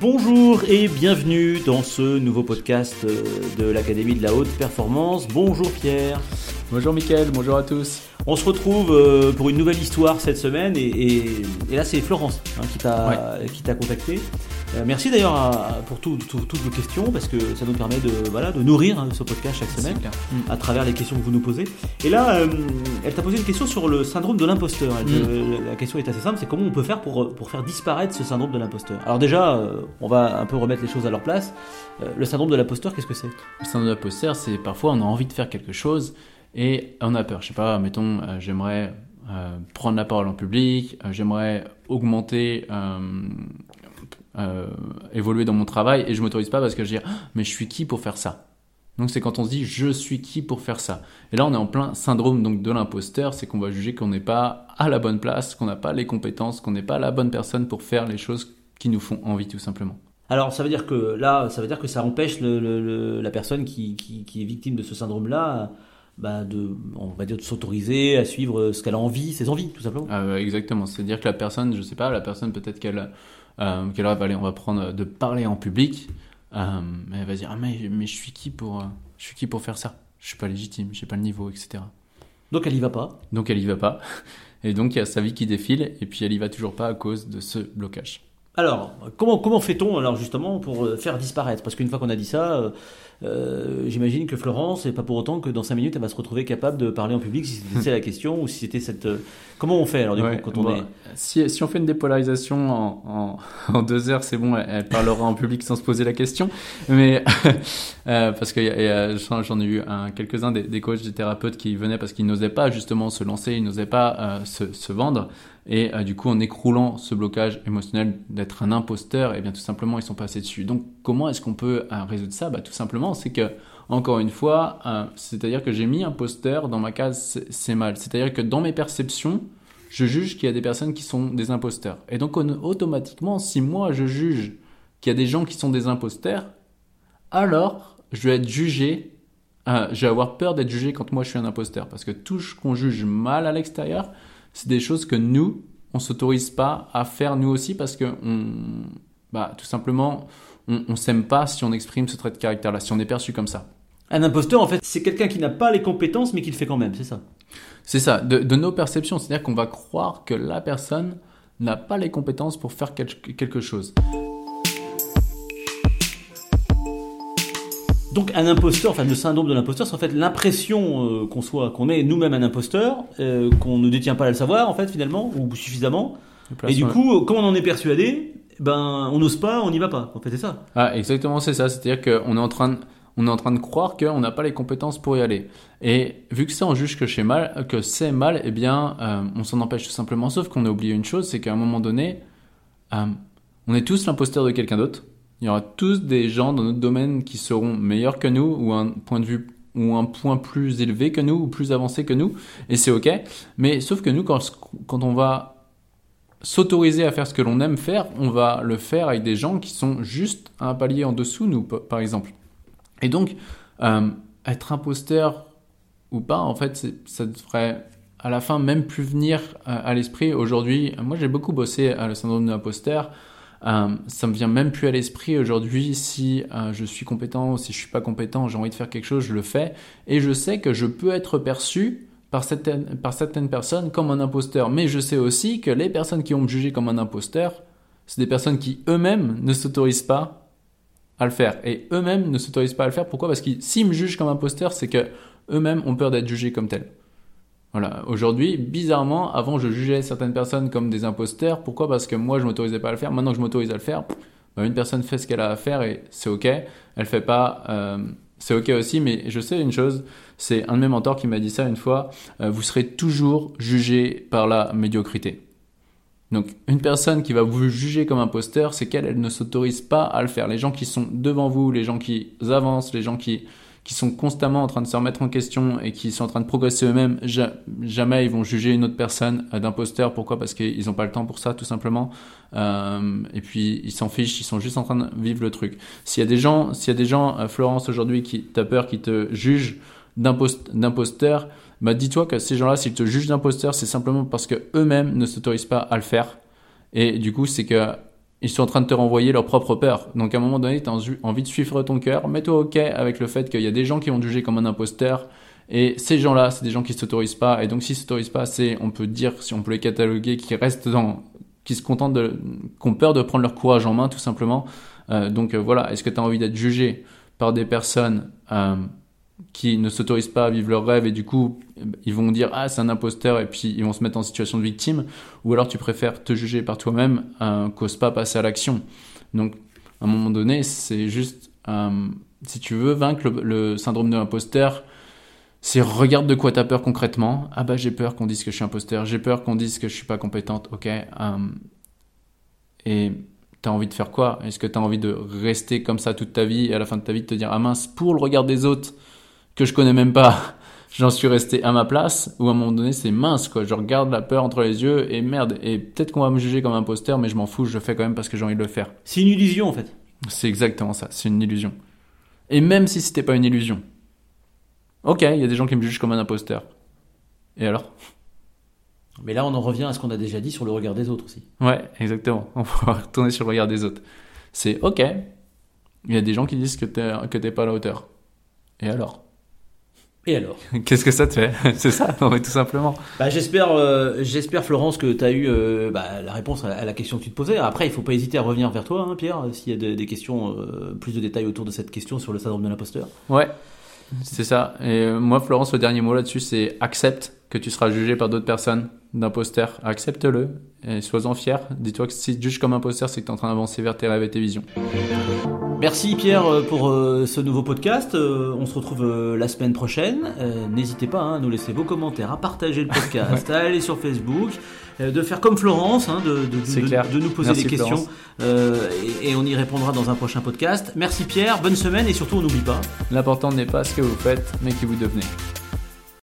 Bonjour et bienvenue dans ce nouveau podcast euh, de l'Académie de la Haute Performance. Bonjour Pierre. Bonjour Mickaël, bonjour à tous. On se retrouve euh, pour une nouvelle histoire cette semaine et, là c'est Florence hein, qui t'a contacté. Euh, merci d'ailleurs pour toutes vos questions parce que ça nous permet de, voilà, de nourrir hein, ce podcast chaque semaine à travers les questions que vous nous posez. Et là, euh, elle t'a posé une question sur le syndrome de l'imposteur. Mm. La question est assez simple, c'est comment on peut faire pour, pour faire disparaître ce syndrome de l'imposteur? Alors déjà, euh, on va un peu remettre les choses à leur place. le syndrome de l'imposteur, qu'est-ce que c'est? Le syndrome de l'imposteur, c'est parfois on a envie de faire quelque chose et on a peur. Je sais pas, mettons, j'aimerais prendre la parole en public, j'aimerais augmenter euh, évoluer dans mon travail et je m'autorise pas parce que je dis ah, mais je suis qui pour faire ça? Donc c'est quand on se dit je suis qui pour faire ça? Et là on est en plein syndrome donc de l'imposteur. C'est qu'on va juger qu'on n'est pas à la bonne place qu'on n'a pas les compétences qu'on n'est pas la bonne personne pour faire les choses qui nous font envie tout simplement. Alors ça veut dire que là ça veut dire que ça empêche la personne qui, qui, est victime de ce syndrome là bah de, on va dire, de s'autoriser à suivre ce qu'elle a envie, ses envies, tout simplement. Ah, exactement. C'est-à-dire que la personne, je sais pas, la personne peut-être qu'elle euh, qu'elle rêve, allez, on va prendre de parler en public. Euh, elle va dire, ah, mais, mais je suis qui pour, euh, je suis qui pour faire ça? Je suis pas légitime, j'ai pas le niveau, etc. Donc elle y va pas. Donc elle y va pas. Et donc il y a sa vie qui défile, et puis elle y va toujours pas à cause de ce blocage. Alors, comment, comment fait-on alors justement pour faire disparaître? Parce qu'une fois qu'on a dit ça, euh, j'imagine que Florence, c'est pas pour autant que dans 5 minutes, elle va se retrouver capable de parler en public si c'était la question ou si c'était cette. Euh, comment on fait alors du coup quand on est. Si, si, on fait une dépolarisation en, en, deux heures, c'est bon, elle, parlera en public sans se poser la question. Mais euh, parce que j'en ai eu quelques-uns des, des, coachs, des thérapeutes qui venaient parce qu'ils n'osaient pas justement se lancer, ils n'osaient pas se, se, vendre. Et du coup, en écroulant ce blocage émotionnel d'être un imposteur, et eh bien tout simplement, ils sont passés dessus. Donc, comment est-ce qu'on peut résoudre ça? Bah, Tout simplement c'est que, encore une fois, euh, c'est-à-dire que j'ai mis un poster dans ma case, c'est mal. C'est-à-dire que dans mes perceptions, je juge qu'il y a des personnes qui sont des imposteurs. Et donc, automatiquement, si moi je juge qu'il y a des gens qui sont des imposteurs, alors je vais être jugé, euh, je vais avoir peur d'être jugé quand moi je suis un imposteur. Parce que tout ce qu'on juge mal à l'extérieur, c'est des choses que nous, on s'autorise pas à faire nous aussi parce que on, bah, tout simplement, on, on s'aime pas si on exprime ce trait de caractère-là, si on est perçu comme ça. Un imposteur, en fait, c'est quelqu'un qui n'a pas les compétences, mais qui le fait quand même, c'est ça? C'est ça, de, nos perceptions. C'est-à-dire qu'on va croire que la personne n'a pas les compétences pour faire quelque chose. Donc un imposteur, enfin le syndrome de l'imposteur, c'est en fait l'impression euh, qu'on soit, qu'on est nous-mêmes un imposteur, euh, qu'on ne détient pas à le savoir en fait finalement ou suffisamment. Et du coup, comme on en est persuadé, ben on n'ose pas, on n'y va pas. En fait, c'est ça. Ah, exactement, c'est ça. C'est-à-dire qu'on est en train de, on est en train de croire qu'on n'a pas les compétences pour y aller. Et vu que ça, on juge que c'est mal, que c'est mal, eh bien, euh, on s'en empêche tout simplement. Sauf qu'on a oublié une chose, c'est qu'à un moment donné, euh, on est tous l'imposteur de quelqu'un d'autre. Il y aura tous des gens dans notre domaine qui seront meilleurs que nous ou un point de vue ou un point plus élevé que nous ou plus avancé que nous et c'est ok mais sauf que nous quand, on va s'autoriser à faire ce que l'on aime faire, on va le faire avec des gens qui sont juste un palier en dessous nous, par exemple. Et donc, euh, être imposteur ou pas, en fait, ça devrait à la fin même plus venir euh, à l'esprit. Aujourd'hui, moi j'ai beaucoup bossé à le syndrome de l'imposteur. Euh, ça me vient même plus à l'esprit aujourd'hui si je suis compétent ou si je suis pas compétent, j'ai envie de faire quelque chose, je le fais. Et je sais que je peux être perçu par certaines, personnes comme un imposteur. Mais je sais aussi que les personnes qui vont me juger comme un imposteur, c'est des personnes qui eux-mêmes ne s'autorisent pas à le faire. Et eux-mêmes ne s'autorisent pas à le faire. Pourquoi? Parce que s'ils me jugent comme imposteur, c'est que eux-mêmes ont peur d'être jugés comme tel. Voilà. Aujourd'hui, bizarrement, avant, je jugeais certaines personnes comme des imposteurs. Pourquoi? Parce que moi, je m'autorisais pas à le faire. Maintenant que je m'autorise à le faire, bah, une personne fait ce qu'elle a à faire et c'est ok. Elle fait pas. Euh, c'est ok aussi, mais je sais une chose, c'est un de mes mentors qui m'a dit ça une fois, euh, vous serez toujours jugé par la médiocrité. Donc une personne qui va vous juger comme imposteur, c'est qu'elle elle ne s'autorise pas à le faire. Les gens qui sont devant vous, les gens qui avancent, les gens qui qui sont constamment en train de se remettre en question et qui sont en train de progresser eux-mêmes, jamais ils vont juger une autre personne d'imposteur. Pourquoi? Parce qu'ils n'ont pas le temps pour ça, tout simplement. Euh, et puis ils s'en fichent, ils sont juste en train de vivre le truc. S'il y a des gens, s'il y a des gens, euh, Florence aujourd'hui, qui t'as peur, qui te jugent d'imposteur, bah dis-toi que ces gens-là, s'ils te jugent d'imposteur, c'est simplement parce que eux-mêmes ne s'autorisent pas à le faire. Et du coup, c'est que ils sont en train de te renvoyer leur propre peur. Donc à un moment donné, tu as envie de suivre ton cœur, mets-toi OK avec le fait qu'il y a des gens qui vont te juger comme un imposteur. Et ces gens-là, c'est des gens qui ne s'autorisent pas. Et donc s'ils ne s'autorisent pas, c'est, on peut dire, si on peut les cataloguer, qui restent dans, qui se contentent de, qui ont peur de prendre leur courage en main, tout simplement. Euh, donc euh, voilà, est-ce que tu as envie d'être jugé par des personnes euh, qui ne s'autorisent pas à vivre leurs rêves et du coup ils vont dire ah c'est un imposteur et puis ils vont se mettre en situation de victime. Ou alors tu préfères te juger par toi-même euh, qu'ose pas passer à l'action. Donc à un moment donné c'est juste euh, si tu veux vaincre le, syndrome de l'imposteur c'est regarde de quoi tu as peur concrètement. Ah bah j'ai peur qu'on dise que je suis imposteur j'ai peur qu'on dise que je suis pas compétente ok euh, et T'as envie de faire quoi? Est-ce que t'as envie de rester comme ça toute ta vie et à la fin de ta vie de te dire ah mince pour le regard des autres que je connais même pas, j'en suis resté à ma place, ou à un moment donné c'est mince quoi, je regarde la peur entre les yeux et merde, et peut-être qu'on va me juger comme imposteur, mais je m'en fous, je le fais quand même parce que j'ai envie de le faire. C'est une illusion en fait. C'est exactement ça, c'est une illusion. Et même si c'était pas une illusion, ok, il y a des gens qui me jugent comme un imposteur. Et alors? Mais là on en revient à ce qu'on a déjà dit sur le regard des autres aussi. Ouais, exactement, on va retourner sur le regard des autres. C'est ok, il y a des gens qui disent que t'es, que t'es pas à la hauteur. Et alors? Et alors? Qu'est-ce que ça te fait? C'est ça, tout simplement. Bah, j'espère, euh, j'espère Florence que tu as eu euh, bah, la réponse à la question que tu te posais. Après, il faut pas hésiter à revenir vers toi, hein, Pierre, s'il y a des questions, euh, plus de détails autour de cette question sur le syndrome de l'imposteur. Ouais, c'est ça. Et moi, Florence, le dernier mot là-dessus, c'est accepte que tu seras jugé par d'autres personnes d'imposteur. Accepte-le et sois-en fier. Dis-toi que si tu juges comme imposteur, c'est que tu es en train d'avancer vers tes rêves et tes visions. Merci Pierre euh, pour euh, ce nouveau podcast. Euh, on se retrouve la semaine prochaine. N'hésitez pas hein, à nous laisser vos commentaires, à partager le podcast, à aller sur Facebook, de faire comme Florence, hein, de, de, nous poser des questions et, et, on y répondra dans un prochain podcast. Merci Pierre, bonne semaine et surtout on n'oublie pas. L'important n'est pas ce que vous faites, mais qui vous devenez.